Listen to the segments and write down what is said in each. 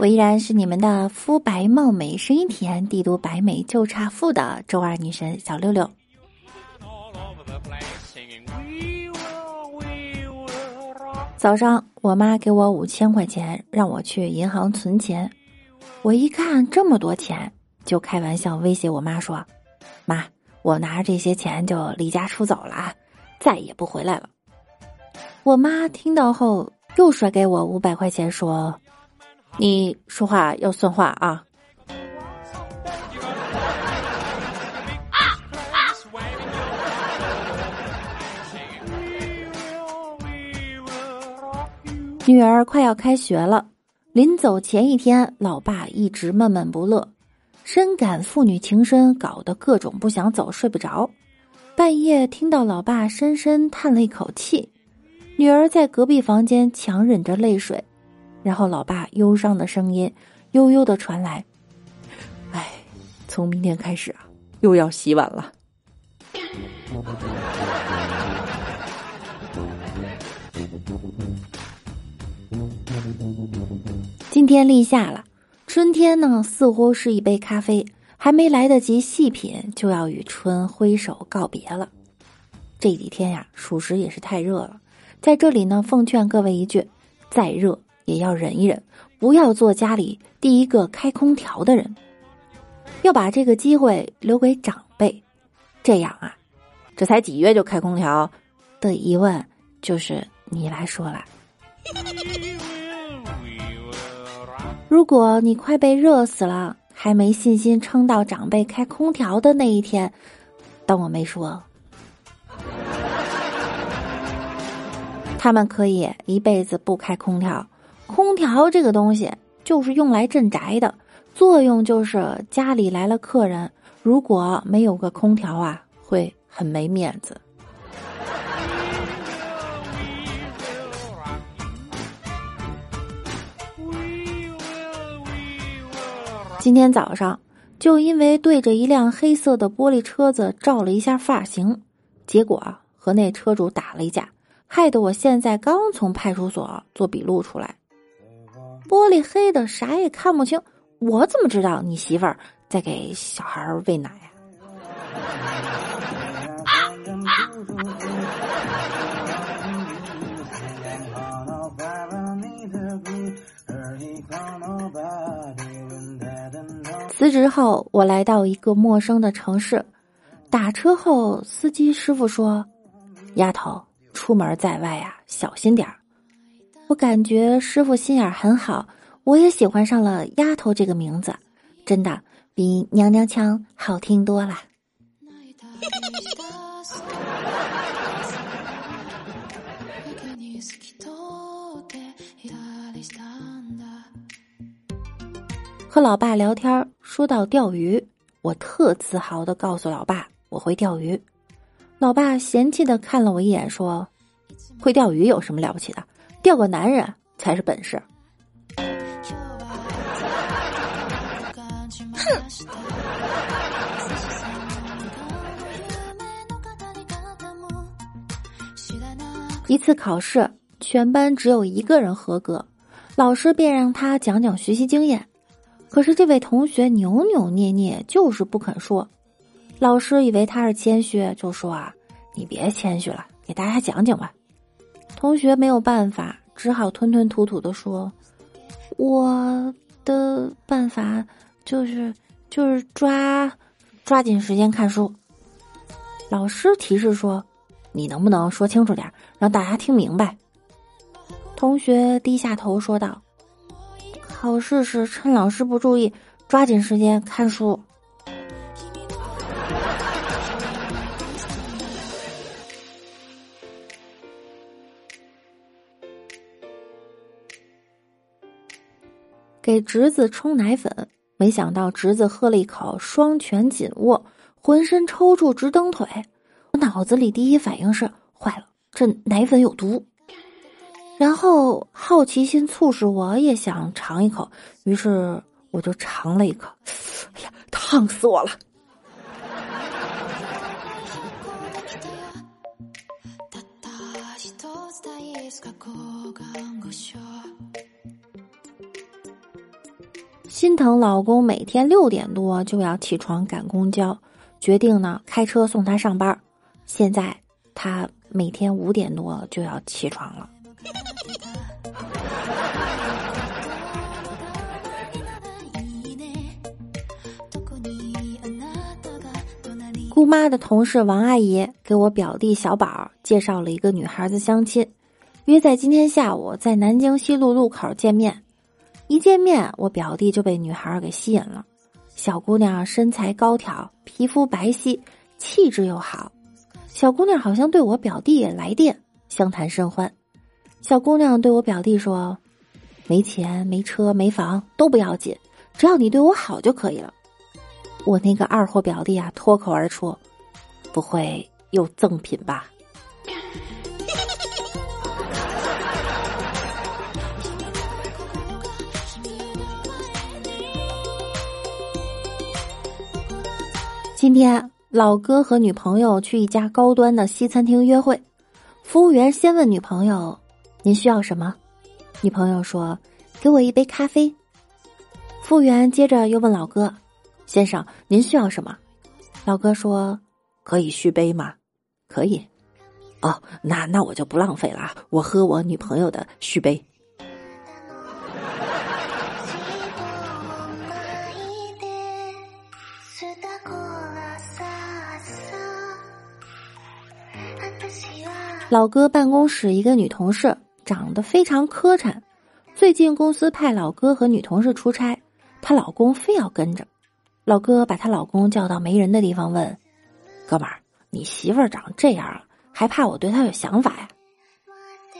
我依然是你们的肤白貌美、声音甜、帝都白美就差富的周二女神小六六。早上，我妈给我五千块钱，让我去银行存钱。我一看这么多钱，就开玩笑威胁我妈说：“妈，我拿着这些钱就离家出走了啊！”再也不回来了。我妈听到后又甩给我五百块钱，说：“你说话要算话啊！”女儿快要开学了，临走前一天，老爸一直闷闷不乐，深感父女情深，搞得各种不想走，睡不着。半夜听到老爸深深叹了一口气，女儿在隔壁房间强忍着泪水，然后老爸忧伤的声音悠悠的传来：“哎，从明天开始啊，又要洗碗了。”今天立夏了，春天呢似乎是一杯咖啡。还没来得及细品，就要与春挥手告别了。这几天呀，属实也是太热了。在这里呢，奉劝各位一句：再热也要忍一忍，不要做家里第一个开空调的人，要把这个机会留给长辈。这样啊，这才几月就开空调的疑问，就是你来说了。如果你快被热死了。还没信心撑到长辈开空调的那一天，当我没说，他们可以一辈子不开空调。空调这个东西就是用来镇宅的，作用就是家里来了客人，如果没有个空调啊，会很没面子。今天早上，就因为对着一辆黑色的玻璃车子照了一下发型，结果和那车主打了一架，害得我现在刚从派出所做笔录出来。玻璃黑的啥也看不清，我怎么知道你媳妇儿在给小孩喂奶呀？辞职后，我来到一个陌生的城市，打车后，司机师傅说：“丫头，出门在外呀，小心点儿。”我感觉师傅心眼很好，我也喜欢上了“丫头”这个名字，真的比娘娘腔好听多了。和老爸聊天，说到钓鱼，我特自豪的告诉老爸我会钓鱼。老爸嫌弃的看了我一眼，说：“会钓鱼有什么了不起的？钓个男人才是本事。”哼！一次考试，全班只有一个人合格，老师便让他讲讲学习经验。可是这位同学扭扭捏捏，就是不肯说。老师以为他是谦虚，就说：“啊，你别谦虚了，给大家讲讲吧。”同学没有办法，只好吞吞吐吐的说：“我的办法就是就是抓抓紧时间看书。”老师提示说：“你能不能说清楚点，让大家听明白？”同学低下头说道。考试时趁老师不注意，抓紧时间看书。给侄子冲奶粉，没想到侄子喝了一口，双拳紧握，浑身抽搐，直蹬腿。我脑子里第一反应是：坏了，这奶粉有毒。然后好奇心促使我也想尝一口，于是我就尝了一口。哎呀，烫死我了！心疼老公每天六点多就要起床赶公交，决定呢开车送他上班。现在他每天五点多就要起床了。姑妈的同事王阿姨给我表弟小宝介绍了一个女孩子相亲，约在今天下午在南京西路路口见面。一见面，我表弟就被女孩给吸引了。小姑娘身材高挑，皮肤白皙，气质又好。小姑娘好像对我表弟也来电，相谈甚欢。小姑娘对我表弟说：“没钱、没车、没房都不要紧，只要你对我好就可以了。”我那个二货表弟啊，脱口而出：“不会又赠品吧？”今天老哥和女朋友去一家高端的西餐厅约会，服务员先问女朋友：“您需要什么？”女朋友说：“给我一杯咖啡。”服务员接着又问老哥：“先生，您需要什么？”老哥说：“可以续杯吗？”“可以。”“哦，那那我就不浪费了，我喝我女朋友的续杯。”老哥办公室一个女同事长得非常磕碜，最近公司派老哥和女同事出差，她老公非要跟着。老哥把她老公叫到没人的地方问：“哥们儿，你媳妇儿长这样了，还怕我对她有想法呀？”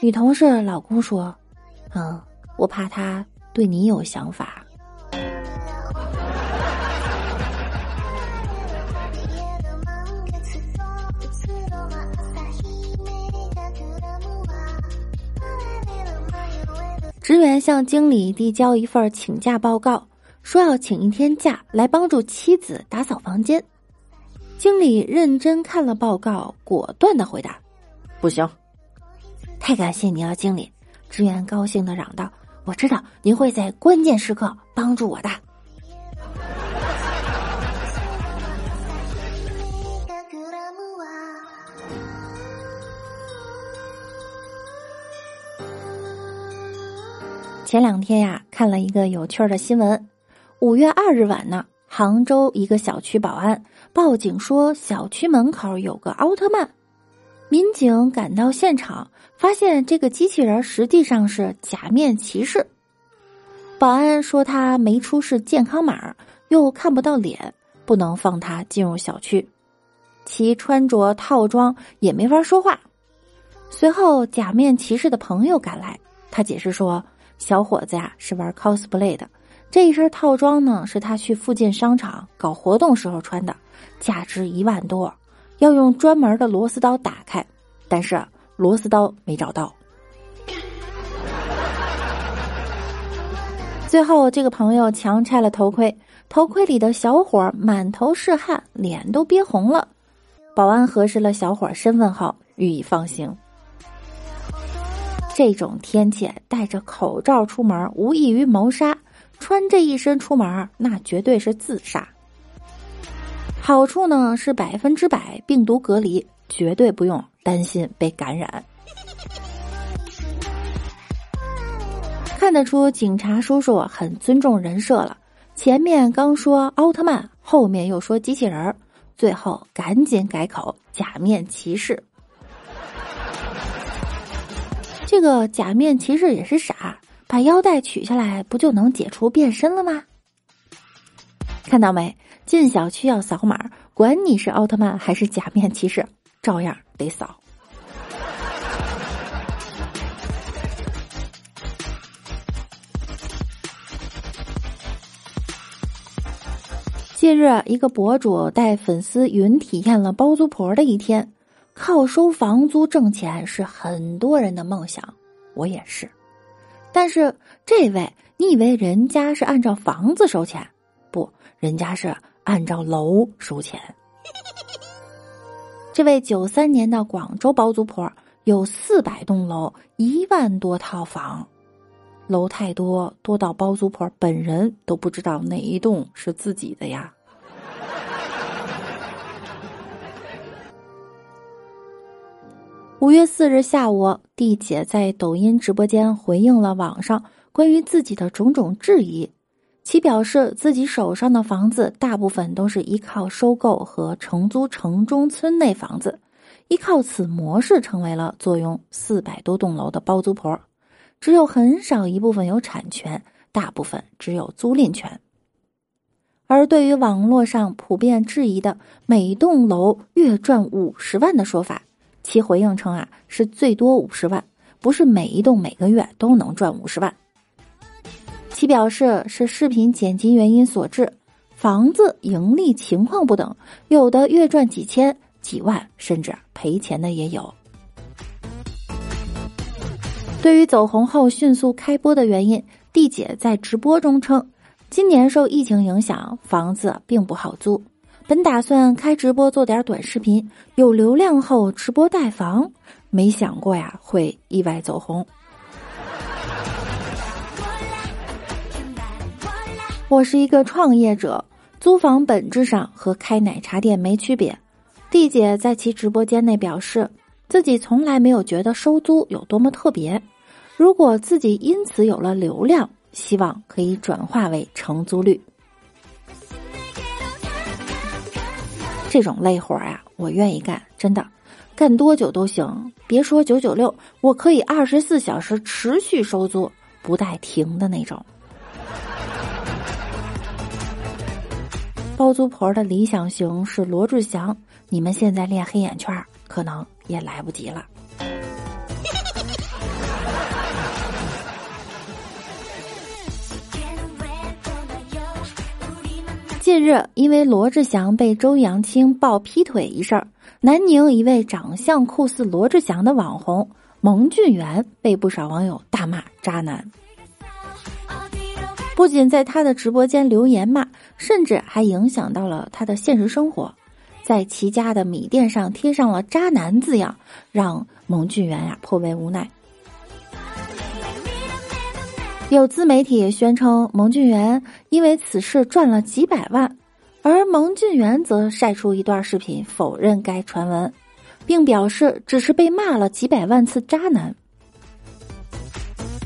女同事老公说：“嗯，我怕她对你有想法。”职员向经理递交一份请假报告，说要请一天假来帮助妻子打扫房间。经理认真看了报告，果断的回答：“不行。”太感谢你了，经理！职员高兴的嚷道：“我知道您会在关键时刻帮助我的。”前两天呀，看了一个有趣的新闻。五月二日晚呢，杭州一个小区保安报警说小区门口有个奥特曼。民警赶到现场，发现这个机器人实际上是假面骑士。保安说他没出示健康码，又看不到脸，不能放他进入小区。其穿着套装也没法说话。随后，假面骑士的朋友赶来，他解释说。小伙子呀，是玩 cosplay 的。这一身套装呢，是他去附近商场搞活动时候穿的，价值一万多，要用专门的螺丝刀打开，但是螺丝刀没找到。最后，这个朋友强拆了头盔，头盔里的小伙满头是汗，脸都憋红了。保安核实了小伙身份后，予以放行。这种天气戴着口罩出门，无异于谋杀；穿这一身出门，那绝对是自杀。好处呢是百分之百病毒隔离，绝对不用担心被感染。看得出警察叔叔很尊重人设了，前面刚说奥特曼，后面又说机器人儿，最后赶紧改口假面骑士。这个假面骑士也是傻，把腰带取下来，不就能解除变身了吗？看到没？进小区要扫码，管你是奥特曼还是假面骑士，照样得扫。近日，一个博主带粉丝云体验了包租婆的一天，靠收房租挣钱是很多人的梦想，我也是。但是这位，你以为人家是按照房子收钱？不，人家是按照楼收钱。这位九三年的广州包租婆有四百栋楼，一万多套房。楼太多，多到包租婆本人都不知道哪一栋是自己的呀。五月四日下午，弟姐在抖音直播间回应了网上关于自己的种种质疑。其表示自己手上的房子大部分都是依靠收购和承租城中村内房子，依靠此模式成为了坐拥四百多栋楼的包租婆。只有很少一部分有产权，大部分只有租赁权。而对于网络上普遍质疑的每栋楼月赚五十万的说法，其回应称啊是最多五十万，不是每一栋每个月都能赚五十万。其表示是视频剪辑原因所致，房子盈利情况不等，有的月赚几千、几万，甚至赔钱的也有。对于走红后迅速开播的原因，弟姐在直播中称，今年受疫情影响，房子并不好租。本打算开直播做点短视频，有流量后直播带房，没想过呀会意外走红。我是一个创业者，租房本质上和开奶茶店没区别。弟姐在其直播间内表示。自己从来没有觉得收租有多么特别。如果自己因此有了流量，希望可以转化为承租率。这种累活啊，我愿意干，真的，干多久都行。别说九九六，我可以二十四小时持续收租，不带停的那种。包租婆的理想型是罗志祥，你们现在练黑眼圈，可能。也来不及了。近日，因为罗志祥被周扬青爆劈腿一事，南宁一位长相酷似罗志祥的网红蒙俊元被不少网友大骂渣男，不仅在他的直播间留言骂，甚至还影响到了他的现实生活。在其家的米店上贴上了“渣男”字样，让蒙俊元呀颇为无奈。有自媒体宣称蒙俊元因为此事赚了几百万，而蒙俊元则晒出一段视频否认该传闻，并表示只是被骂了几百万次“渣男”。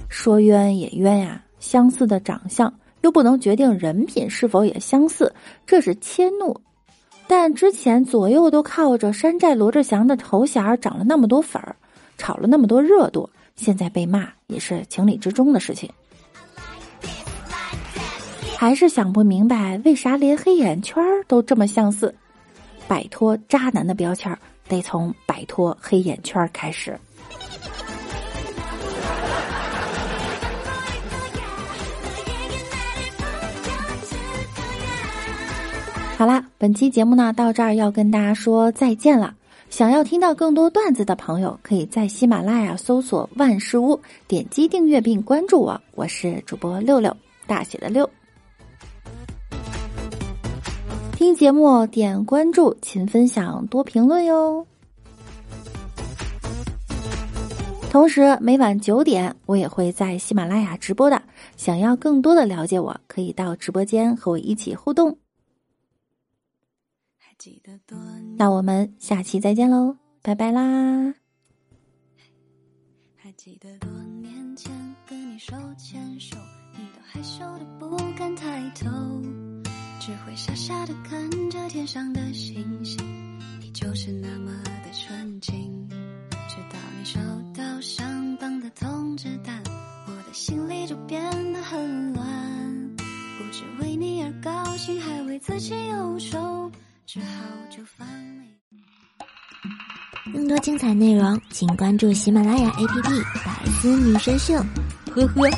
说冤也冤呀，相似的长相又不能决定人品是否也相似，这是迁怒。但之前左右都靠着山寨罗志祥的头衔涨了那么多粉儿，炒了那么多热度，现在被骂也是情理之中的事情。还是想不明白为啥连黑眼圈都这么相似。摆脱渣男的标签，得从摆脱黑眼圈开始。好啦，本期节目呢到这儿要跟大家说再见了。想要听到更多段子的朋友，可以在喜马拉雅搜索“万事屋”，点击订阅并关注我。我是主播六六，大写的六。听节目点关注，勤分享，多评论哟。同时每晚九点我也会在喜马拉雅直播的。想要更多的了解我，可以到直播间和我一起互动。那我们下期再见喽，拜拜啦！还记得多年前跟你手牵手，你都害羞的不敢抬头，只会傻傻的看着天上的星星，你就是那么的纯净。直到你收到上榜的通知单，我的心里就变得很乱，不知为你而高兴，还为自己忧愁。只好就放你更多精彩内容，请关注喜马拉雅 APP《百思女神秀》。呵呵。